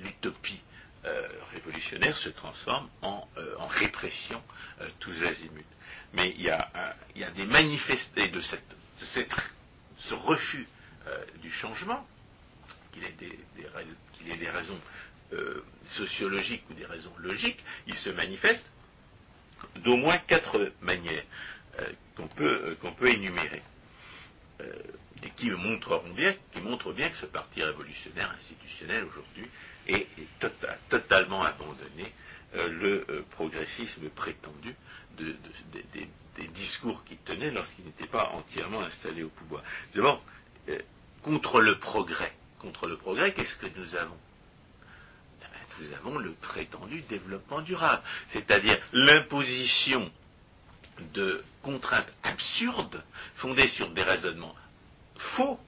l'utopie euh, révolutionnaire se transforme en, répression tous azimuts. Mais il y a, des manifestés de cette, de cette ce refus euh, du changement, qu'il ait des, raisons euh, sociologiques ou des raisons logiques, il se manifeste d'au moins quatre manières euh, qu'on peut, énumérer. et qui montrent bien que ce parti révolutionnaire institutionnel aujourd'hui est, tota-, totalement abandonné le progressisme prétendu de, des discours qu'il tenait lorsqu'il n'était pas entièrement installé au pouvoir. D'abord, euh, contre le progrès. Contre le progrès, qu'est-ce que nous avons? Eh Nous avons le prétendu développement durable, c'est-à-dire l'imposition de contraintes absurdes fondées sur des raisonnements faux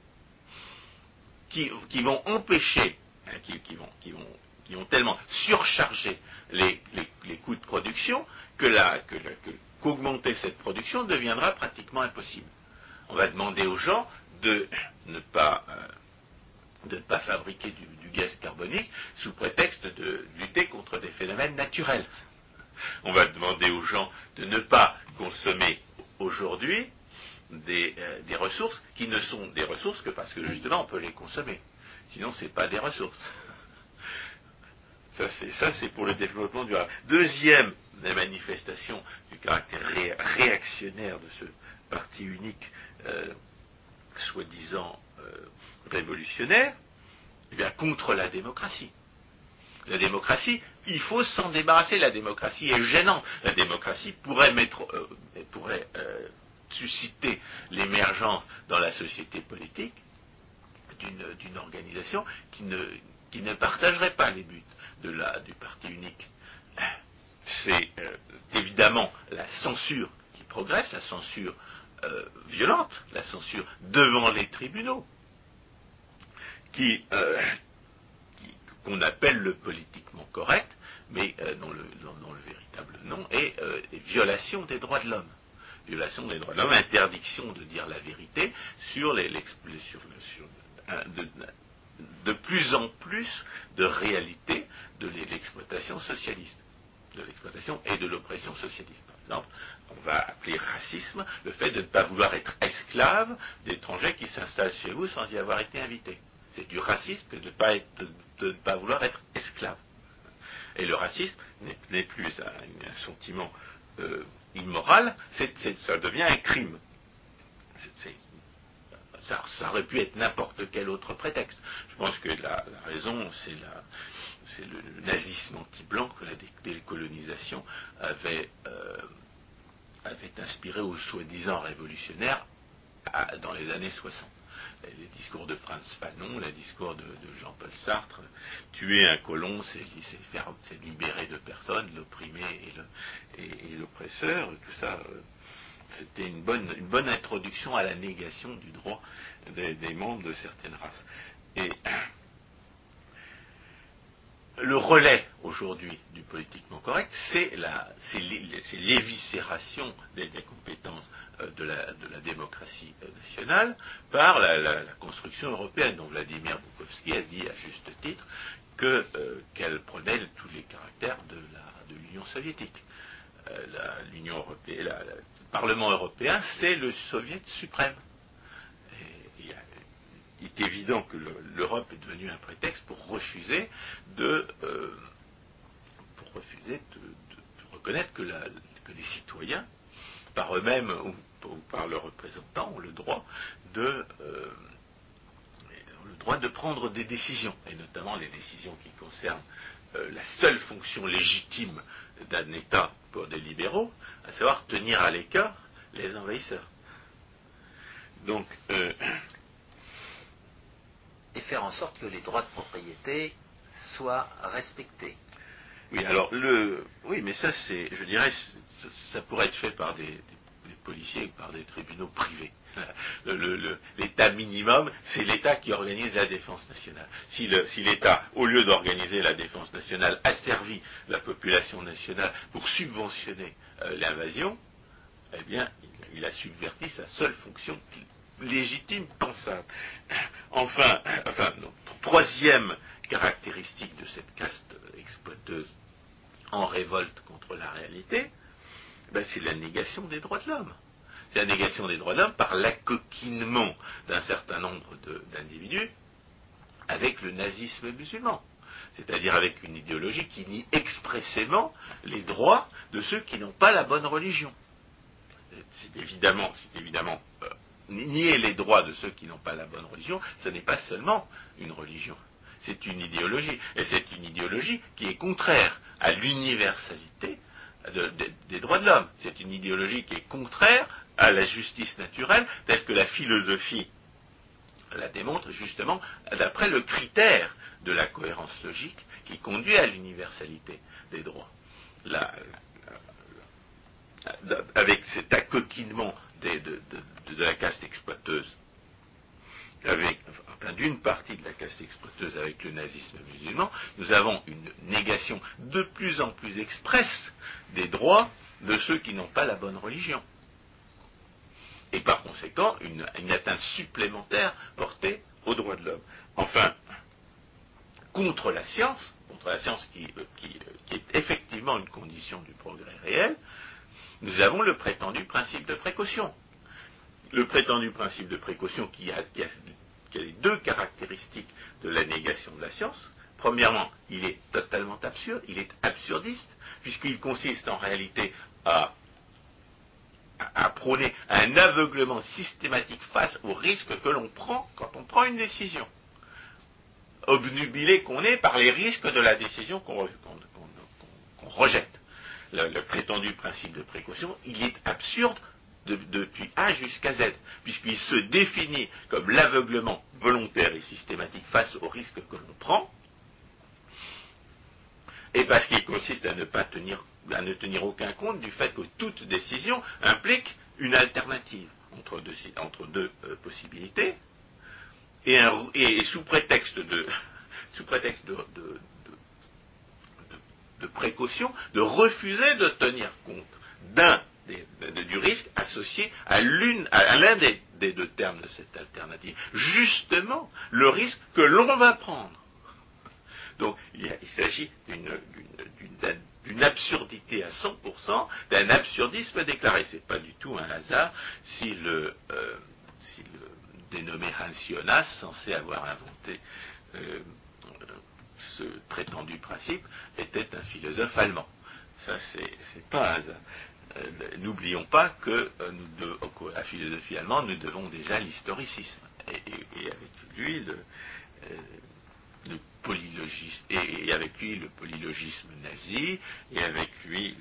qui, vont empêcher, hein, qui, vont, qui, vont, qui, tellement surchargé les, coûts de production que, la, que qu'augmenter cette production deviendra pratiquement impossible. On va demander aux gens de ne pas, euh, fabriquer du, gaz carbonique sous prétexte de lutter contre des phénomènes naturels. On va demander aux gens de ne pas consommer aujourd'hui des, euh, des, ressources qui ne sont des ressources que parce que justement on peut les consommer. Sinon, ce n'est pas des ressources. Ça, c'est pour le développement durable. Deuxième manifestation du caractère réactionnaire de ce parti unique, euh, soi-disant euh, révolutionnaire, eh bien, contre la démocratie. La démocratie, il faut s'en débarrasser. La démocratie est gênante. La démocratie pourrait, euh, susciter l'émergence dans la société politique d'une organisation qui ne, partagerait pas les buts du parti unique. C'est euh, évidemment la censure qui progresse, la censure euh, violente, la censure devant les tribunaux, euh, qu'on appelle le politiquement correct, mais dont, le, le, véritable nom est violation des droits de l'homme. Violation des droits de l'homme, interdiction de dire la vérité sur les, de plus en plus de réalité de l'exploitation socialiste, de l'exploitation et de l'oppression socialiste. Par exemple, on va appeler racisme le fait de ne pas vouloir être esclave d'étrangers qui s'installent chez vous sans y avoir été invités. C'est du racisme que de ne pas, vouloir être esclave. Et le racisme n'est plus un, sentiment euh, immoral, ça devient un crime. Ça, aurait pu être n'importe quel autre prétexte. Je pense que la, raison, c'est le nazisme anti-blanc que la décolonisation avait, euh, avait inspiré aux soi-disant révolutionnaires dans les années 60 les discours de Franz Fanon, les discours de, Jean-Paul Sartre. Tuer un colon, c'est libérer deux personnes, l'opprimé et l'oppresseur. Tout ça, euh, c'était une bonne, introduction à la négation du droit des, membres de certaines races. Le relais aujourd'hui du politiquement correct, c'est l'éviscération des, compétences euh, de la, démocratie euh, nationale par la, construction européenne, dont Vladimir Boukowski a dit à juste titre euh, qu'elle prenait tous les caractères de l'Union soviétique. L'Union européenne, le Parlement européen, c'est le soviet suprême il est évident que l'Europe est devenue un prétexte pour refuser de, euh, pour refuser de, reconnaître que, les citoyens, par eux-mêmes ou, par leurs représentants, ont le droit de euh, le droit de prendre des décisions, et notamment les décisions qui concernent euh, la seule fonction légitime d'un État pour des libéraux, à savoir tenir à l'écart les envahisseurs. Donc, et faire en sorte que les droits de propriété soient respectés. Oui, alors le, oui, mais ça c'est, je dirais, ça, pourrait être fait par des, policiers ou par des tribunaux privés. L'État minimum, c'est l'État qui organise la défense nationale. Si l'État, au lieu d'organiser la défense nationale, a servi la population nationale pour subventionner euh, l'invasion, eh bien, il, a subverti sa seule fonction légitime, pensable. Enfin, enfin troisième caractéristique de cette caste exploiteuse en révolte contre la réalité, ben, c'est la négation des droits de l'homme. C'est la négation des droits de l'homme par l'accoquinement d'un certain nombre d'individus avec le nazisme musulman, c'est-à-dire avec une idéologie qui nie expressément les droits de ceux qui n'ont pas la bonne religion. C'est évidemment, euh, nier les droits de ceux qui n'ont pas la bonne religion, ce n'est pas seulement une religion, c'est une idéologie. Et c'est une idéologie qui est contraire à l'universalité des droits de l'homme. C'est une idéologie qui est contraire à la justice naturelle, telle que la philosophie la démontre justement d'après le critère de la cohérence logique qui conduit à l'universalité des droits. avec cet accoquinement de, la caste exploiteuse, avec, enfin, d'une partie de la caste exploiteuse avec le nazisme musulman, nous avons une négation de plus en plus expresse des droits de ceux qui n'ont pas la bonne religion. Et par conséquent, une, atteinte supplémentaire portée aux droits de l'homme. Enfin, contre la science, contre la science qui, euh, qui, est effectivement une condition du progrès réel, nous avons le prétendu principe de précaution. Le prétendu principe de précaution qui a, les deux caractéristiques de la négation de la science. Premièrement, il est totalement absurde, il est absurdiste, puisqu'il consiste en réalité à, prôner un aveuglement systématique face aux risques que l'on prend quand on prend une décision. Obnubilé qu'on est par les risques de la décision qu'on rejette le, prétendu principe de précaution, il est absurde depuis A jusqu'à Z, puisqu'il se définit comme l'aveuglement volontaire et systématique face aux risques que l'on prend, et parce qu'il consiste à ne pas tenir, à ne tenir aucun compte du fait que toute décision implique une alternative entre deux, euh, possibilités, et, sous prétexte de, sous prétexte de précaution de refuser de tenir compte d'un du risque associé à l'un des, deux termes de cette alternative. Justement, le risque que l'on va prendre. Donc, il, s'agit d'une absurdité à 100%, d'un absurdisme déclaré. Ce n'est pas du tout un hasard si le, euh, dénommé Hans censé avoir inventé euh, ce prétendu principe était un philosophe allemand. Ça, c'est pas hasard. Euh, n'oublions pas que euh, nous la philosophie allemande, nous devons déjà l'historicisme. Et, avec lui, le, euh, polylogisme, et, avec lui, le polylogisme nazi, et avec lui,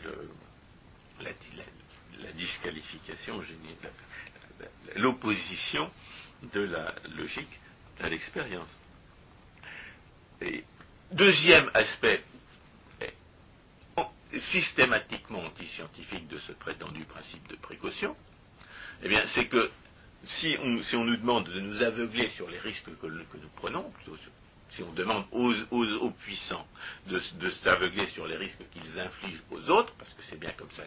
la disqualification, l'opposition de la logique à l'expérience. Deuxième aspect systématiquement antiscientifique de ce prétendu principe de précaution, eh c'est que si on, nous demande de nous aveugler sur les risques que, nous prenons, si on demande aux, puissants de, s'aveugler sur les risques qu'ils infligent aux autres, parce que c'est bien comme ça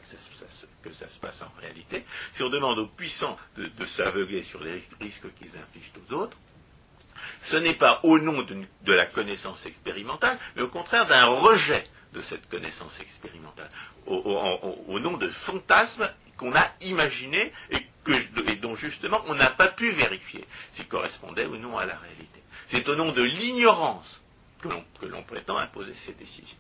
que ça, se passe en réalité, si on demande aux puissants de, s'aveugler sur les risques qu'ils infligent aux autres, ce n'est pas au nom de, la connaissance expérimentale, mais au contraire d'un rejet de cette connaissance expérimentale, au, nom de fantasmes qu'on a imaginés et, dont justement on n'a pas pu vérifier s'ils correspondaient ou non à la réalité. C'est au nom de l'ignorance que l'on prétend imposer ces décisions.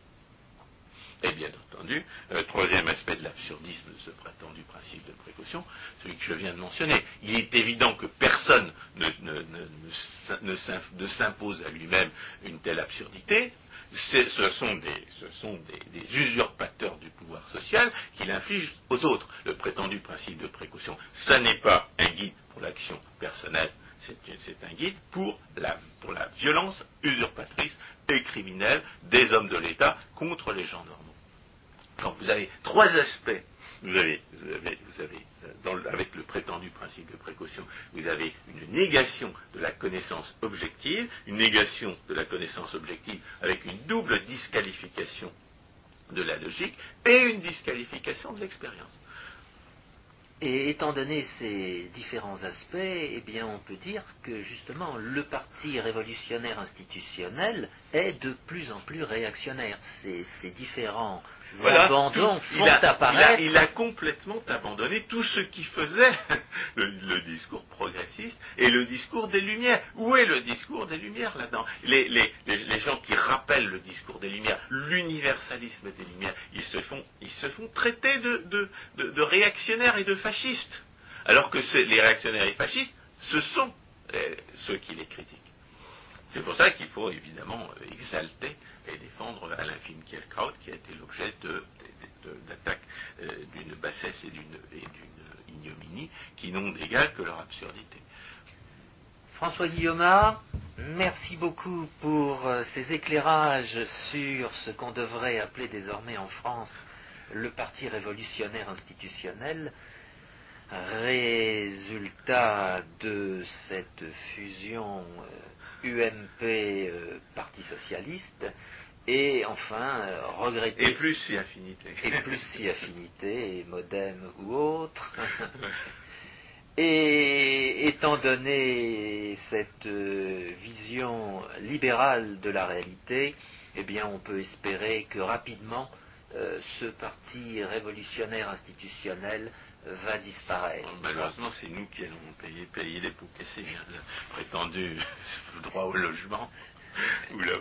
Et bien entendu, le troisième aspect de l'absurdisme de ce prétendu principe de précaution, celui que je viens de mentionner. Il est évident que personne ne, s'impose à lui-même une telle absurdité. Ce sont, des, usurpateurs du pouvoir social qui l'infligent aux autres. Le prétendu principe de précaution, ce n'est pas un guide pour l'action personnelle, c'est un guide pour la, pour la violence usurpatrice et criminelle des hommes de l'État contre les gens normaux. Donc vous avez trois aspects. Vous avez, avec le prétendu principe de précaution, vous avez une négation de la connaissance objective, une négation de la connaissance objective avec une double disqualification de la logique et une disqualification de l'expérience. Et étant donné ces différents aspects, eh bien, on peut dire que justement le parti révolutionnaire institutionnel est de plus en plus réactionnaire. Ces, différents abandons font il a, apparaître. Il a, complètement abandonné tout ce qui faisait le, discours progressiste et le discours des Lumières. Où est le discours des Lumières là-dedans? Les, gens qui rappellent le discours des Lumières, l'universalisme des Lumières, ils se font, ils se font traiter de, de réactionnaires et de fascistes. Alors que les réactionnaires et fascistes, ce sont euh, ceux qui les critiquent. C'est pour ça qu'il faut évidemment euh, exalter et défendre Alain Finkielkraut, qui a été l'objet d'attaques euh, d'une bassesse et d'une ignominie qui n'ont d'égal que leur absurdité. François Guillaume, merci beaucoup pour ces éclairages sur ce qu'on devrait appeler désormais en France le Parti révolutionnaire institutionnel résultat de cette fusion UMP euh, euh, Parti socialiste et enfin euh, regretter et plus si affinité. Et plus si affinité et modem ou autre. Et étant donné cette vision libérale de la réalité eh bien on peut espérer que rapidement ce parti révolutionnaire institutionnel va disparaître. Malheureusement, c'est nous qui allons payer, payer les pots cassés, le prétendu droit au logement ou la,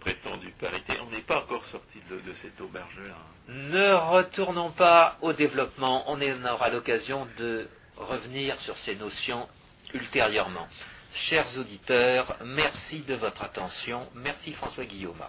prétendue parité. On n'est pas encore sorti de, de cette auberge-là. Ne retournons pas au développement, on aura l'occasion de revenir sur ces notions ultérieurement. Chers auditeurs, merci de votre attention. Merci François Guillaume.